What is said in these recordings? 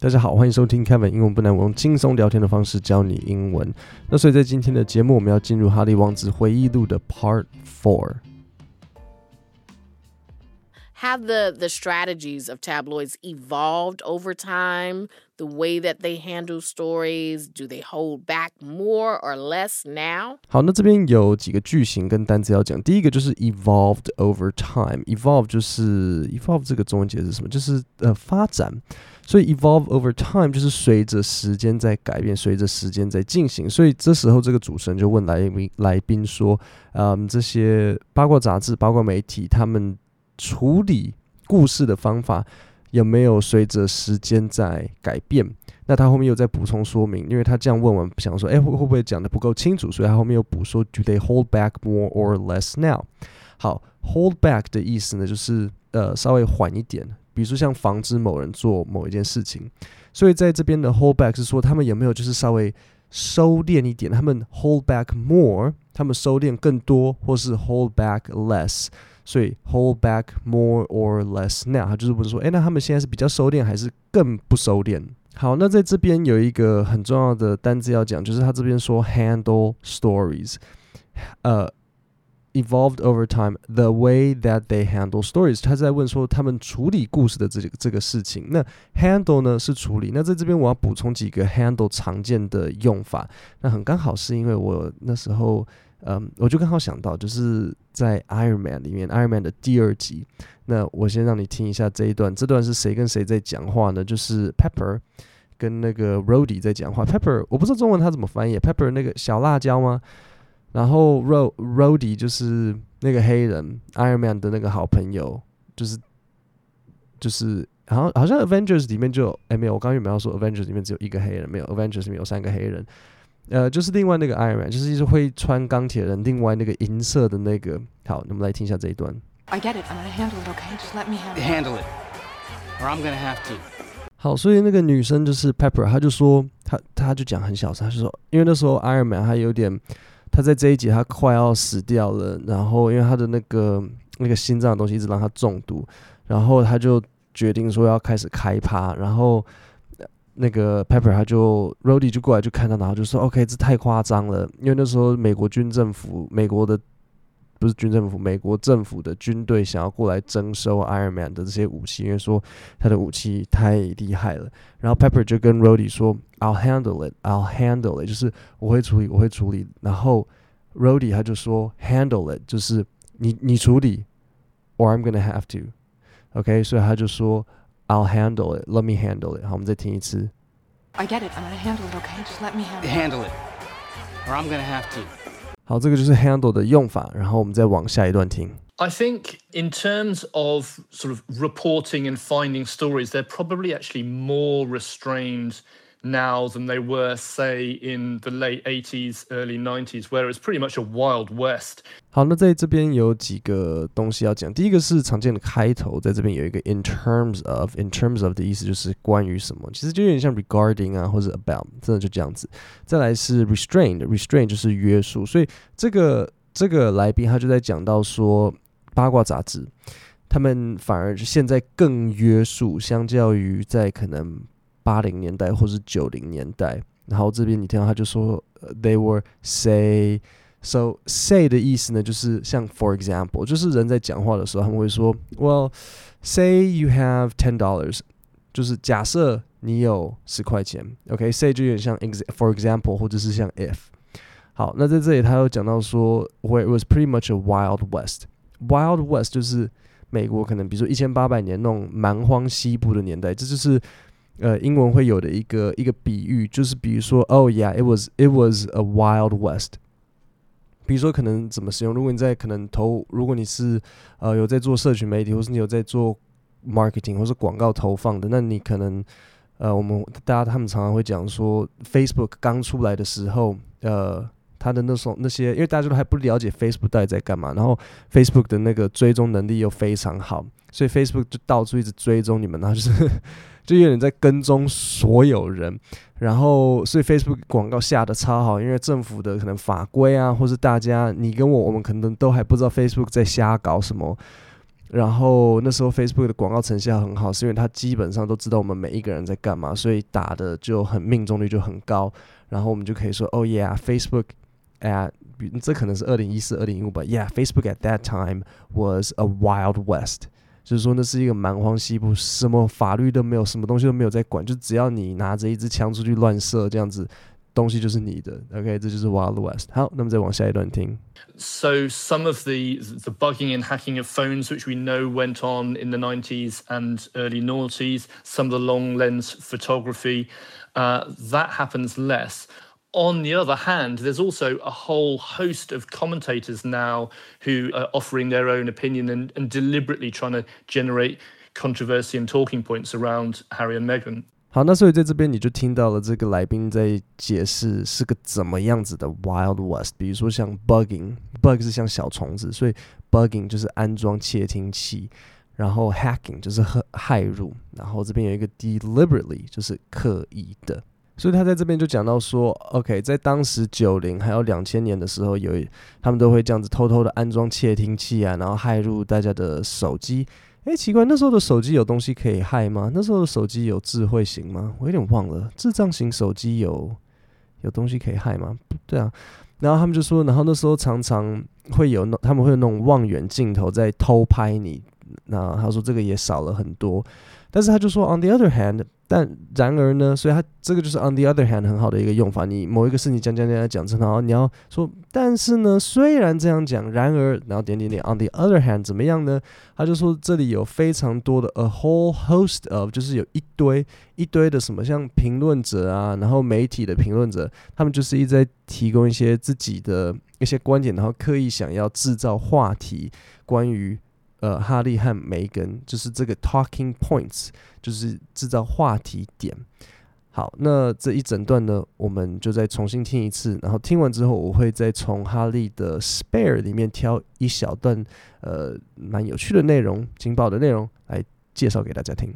大家好，欢迎收听 Kevin 英文不难，我用轻松聊天的方式教你英文。那所以在今天的节目，我们要进入《哈利王子回忆录》的 Part Four。Have the the strategies of tabloids evolved over time? The way that they handle stories, do they hold back more or less now? 好，那这边有几个句型跟单词要讲。第一个就是 evolved over time。evolve 就是 evolve 这个中文解释是什么？就是呃发展。 所以 evolve over time 就是随着时间在改变，随着时间在进行。所以这时候这个主持人就问来宾来宾说：“嗯，这些八卦杂志、八卦媒体，他们。”处理故事的方法有没有随着时间在改变？那他后面又在补充说明，因为他这样问完，想说，哎，会会不会讲得不够清楚？所以他后面又补说，Do they hold back more or less now？好，hold back 的意思呢，就是呃稍微缓一点，比如说像防止某人做某一件事情。所以在这边的 hold back 是说他们有没有就是稍微收敛一点？他们 hold back more，他们收敛更多，或是 hold back less？所以 hold back more or less now，他就是问说，诶，那他们现在是比较收敛，还是更不收敛？好，那在这边有一个很重要的单字要讲，就是他这边说 handle stories，呃，evolved over time，the way that they handle stories，他在问说他们处理故事的这个这个事情。那 handle 呢是处理，那在这边我要补充几个 handle 常见的用法。那很刚好是因为我那时候。嗯，我就刚好想到，就是在 Iron Man 里面，Iron Man 的第二集。那我先让你听一下这一段，这段是谁跟谁在讲话呢？就是 Pepper 跟那个 Rody 在讲话。Pepper 我不知道中文他怎么翻译，Pepper 那个小辣椒吗？然后 Ro Rhodey 就是那个黑人，Iron Man 的那个好朋友，就是就是好像好像 Avengers 里面就有，哎没有，我刚刚有没有说 Avengers 里面只有一个黑人？没有，Avengers 里面有三个黑人。呃，就是另外那个 Iron Man，就是一直会穿钢铁人，另外那个银色的那个。好，那么来听一下这一段。I get it, I'm gonna handle it, okay? Just let me handle it. Or I'm gonna have to. 好，所以那个女生就是 Pepper，她就说，她她就讲很小声，她就说，因为那时候 Iron Man 他有点，他在这一集他快要死掉了，然后因为他的那个那个心脏的东西一直让他中毒，然后他就决定说要开始开趴，然后。那个 Pepper 他就 Rody 就过来就看到，然后就说：“OK，这太夸张了，因为那时候美国军政府，美国的不是军政府，美国政府的军队想要过来征收 Iron Man 的这些武器，因为说他的武器太厉害了。然后 Pepper 就跟 Rhodey 说：‘I'll handle it, I'll handle it’，就是我会处理，我会处理。然后 Rhodey 他就说：‘handle it’，就是你你处理，or I'm gonna have to。OK，所以他就说。” I'll handle it. Let me handle it. 好，我们再听一次。I get it. I'm gonna handle it. Okay, just let me handle it. Or I'm gonna have to. 好，这个就是 handle 的用法。然后我们再往下一段听。I think in terms of sort of reporting and finding stories, they're probably actually more restrained now than they were, say, in the late 80s, early 90s, where it's pretty much a wild west. 好，那在这边有几个东西要讲。第一个是常见的开头，在这边有一个 in terms of，in terms of 的意思就是关于什么，其实就有点像 regarding 啊，或者 about，真的就这样子。再来是 restrained，restrained 就是约束。所以这个这个来宾他就在讲到说，八卦杂志他们反而现在更约束，相较于在可能。八零年代或是九零年代，然后这边你听到他就说，they were say，so say 的意思呢，就是像 for example，就是人在讲话的时候，他们会说，well，say you have ten dollars，就是假设你有十块钱，OK，say、okay? 就有点像 for example，或者是像 if。好，那在这里他又讲到说，where it was pretty much a wild west，wild west 就是美国可能比如说一千八百年那种蛮荒西部的年代，这就是。呃，英文会有的一个一个比喻，就是比如说，Oh yeah，it was it was a wild west。比如说，可能怎么使用？如果你在可能投，如果你是呃有在做社群媒体，或是你有在做 marketing 或是广告投放的，那你可能呃，我们大家他们常常会讲说，Facebook 刚出来的时候，呃。他的那种那些，因为大家都还不了解 Facebook 到底在干嘛，然后 Facebook 的那个追踪能力又非常好，所以 Facebook 就到处一直追踪你们，然后就是就有点在跟踪所有人，然后所以 Facebook 广告下的超好，因为政府的可能法规啊，或是大家你跟我，我们可能都还不知道 Facebook 在瞎搞什么，然后那时候 Facebook 的广告成效很好，是因为它基本上都知道我们每一个人在干嘛，所以打的就很命中率就很高。然后我们就可以说，Oh yeah，Facebook at 这可能是二零一四、二零一五吧。Yeah，Facebook at that time was a wild west，就是说那是一个蛮荒西部，什么法律都没有，什么东西都没有在管，就只要你拿着一支枪出去乱射，这样子。东西就是你的，OK，这就是 Wild West。好，那么再往下一段听。So some of the the bugging and hacking of phones, which we know went on in the 90s and early noughties, some of the long lens photography, uh, that happens less. On the other hand, there's also a whole host of commentators now who are offering their own opinion and, and deliberately trying to generate controversy and talking points around Harry and Meghan. 好，那所以在这边你就听到了这个来宾在解释是个怎么样子的 Wild West。比如说像 bugging，bug 是像小虫子，所以 bugging 就是安装窃听器，然后 hacking 就是骇入，然后这边有一个 deliberately 就是刻意的。 所以他在这边就讲到说，OK，在当时九零还有两千年的时候，有他们都会这样子偷偷的安装窃听器啊，然后骇入大家的手机。诶，奇怪，那时候的手机有东西可以骇吗？那时候的手机有智慧型吗？我有点忘了，智障型手机有有东西可以骇吗？对啊，然后他们就说，然后那时候常常会有那他们会有那种望远镜头在偷拍你，那他说这个也少了很多，但是他就说，on the other hand。但然而呢，所以他这个就是 on the other hand 很好的一个用法。你某一个事情讲讲讲讲讲，然后你要说，但是呢，虽然这样讲，然而，然后点点点 on the other hand 怎么样呢？他就说这里有非常多的 a whole host of，就是有一堆一堆的什么像评论者啊，然后媒体的评论者，他们就是一直在提供一些自己的一些观点，然后刻意想要制造话题，关于。呃，哈利和梅根就是这个 talking points，就是制造话题点。好，那这一整段呢，我们就再重新听一次。然后听完之后，我会再从哈利的 spare 里面挑一小段，呃，蛮有趣的内容、劲爆的内容来介绍给大家听。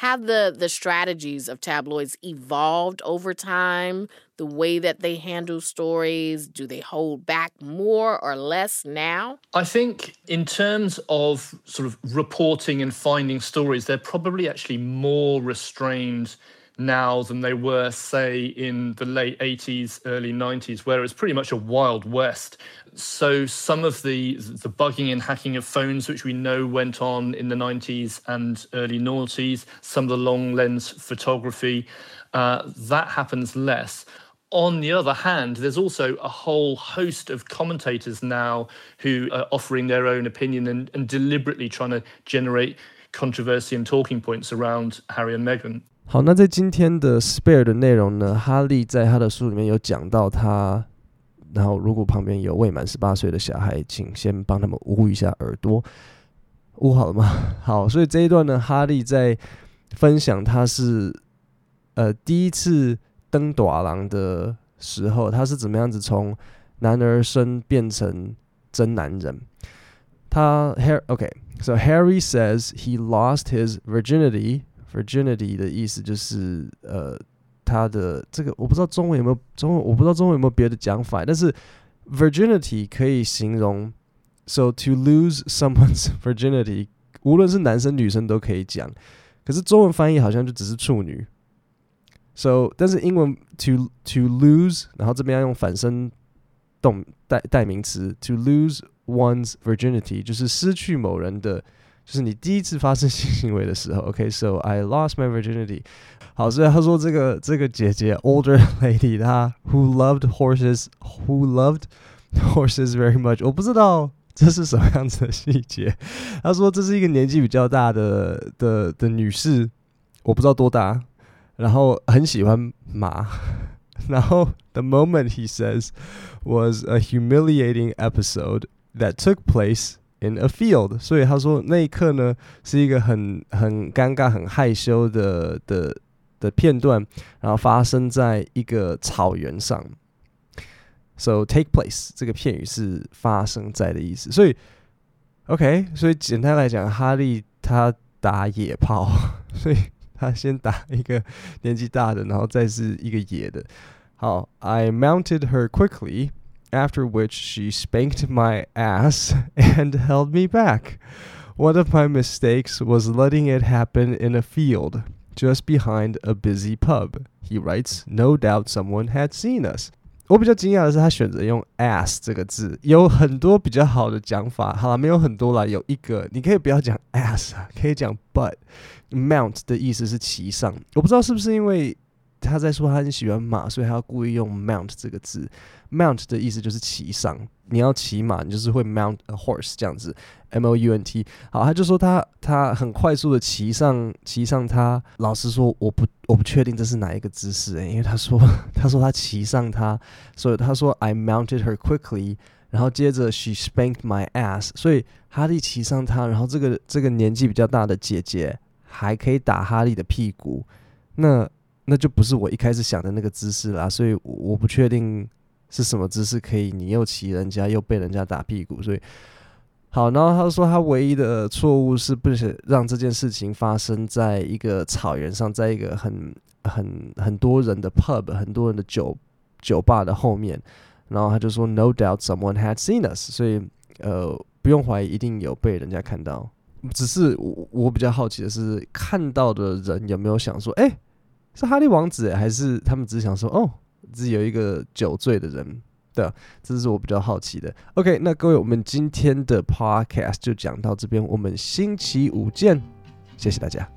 Have the the strategies of tabloids evolved over time? The way that they handle stories, do they hold back more or less now? I think in terms of sort of reporting and finding stories, they're probably actually more restrained now than they were, say, in the late 80s, early 90s, where it was pretty much a wild west. So some of the the bugging and hacking of phones, which we know went on in the 90s and early noughties, some of the long lens photography, uh, that happens less. On the other hand, there's also a whole host of commentators now who are offering their own opinion and, and deliberately trying to generate controversy and talking points around Harry and Meghan. 好，那在今天的 spare 的内容呢，哈利在他的书里面有讲到他，然后如果旁边有未满十八岁的小孩，请先帮他们捂一下耳朵，捂好了吗？好，所以这一段呢，哈利在分享他是呃第一次登大人的时候，他是怎么样子从男儿身变成真男人。他 Harry OK，so Harry says he lost his virginity。Virginity 的意思就是呃，他的这个我不知道中文有没有中文，我不知道中文有没有别的讲法，但是 Virginity 可以形容，so to lose someone's virginity，无论是男生女生都可以讲，可是中文翻译好像就只是处女，so 但是英文 to to lose，然后这边要用反身动代代名词 to lose one's virginity，就是失去某人的。就是你第一次发生性行为的时候，OK，so、okay, I lost my virginity。好，所以他说这个这个姐姐 older lady，她 who loved horses，who loved horses very much。我不知道这是什么样子的细节。他说这是一个年纪比较大的的的女士，我不知道多大，然后很喜欢马。然后 the moment he says was a humiliating episode that took place。 In a field，所以他说那一刻呢是一个很很尴尬、很害羞的的的片段，然后发生在一个草原上。So take place 这个片语是发生在的意思，所以 OK，所以简单来讲，哈利他打野炮，所以他先打一个年纪大的，然后再是一个野的。好，I mounted her quickly。After which she spanked my ass and held me back。 One of my mistakes was letting it happen in a field just behind a busy pub. He writes, No doubt someone had seen us. 我比较惊讶的是，他选择用 ass 这个字，有很多比较好的讲法。好了，没有很多啦，有一个你可以不要讲 ass，可以讲 butt。Mount 的意思是骑上，我不知道是不是因为。 他在说他很喜欢马，所以他要故意用 mount 这个字。mount 的意思就是骑上，你要骑马，你就是会 mount a horse 这样子。M O U N T。好，他就说他他很快速的骑上骑上他。老实说，我不我不确定这是哪一个姿势诶，因为他说 他说他骑上他，所以他说 I mounted her quickly，然后接着 she spanked my ass，所以哈利骑上他，然后这个这个年纪比较大的姐姐还可以打哈利的屁股，那。那就不是我一开始想的那个姿势啦，所以我不确定是什么姿势可以你又骑人家又被人家打屁股，所以好，然后他说他唯一的错误是不是让这件事情发生在一个草原上，在一个很很很多人的 pub 很多人的酒酒吧的后面，然后他就说 No doubt someone had seen us，所以呃不用怀疑，一定有被人家看到，只是我我比较好奇的是看到的人有没有想说，哎、是哈利王子，还是他们只想说哦，只有一个酒醉的人？对，这是我比较好奇的。OK，那各位，我们今天的 Podcast 就讲到这边，我们星期五见，谢谢大家。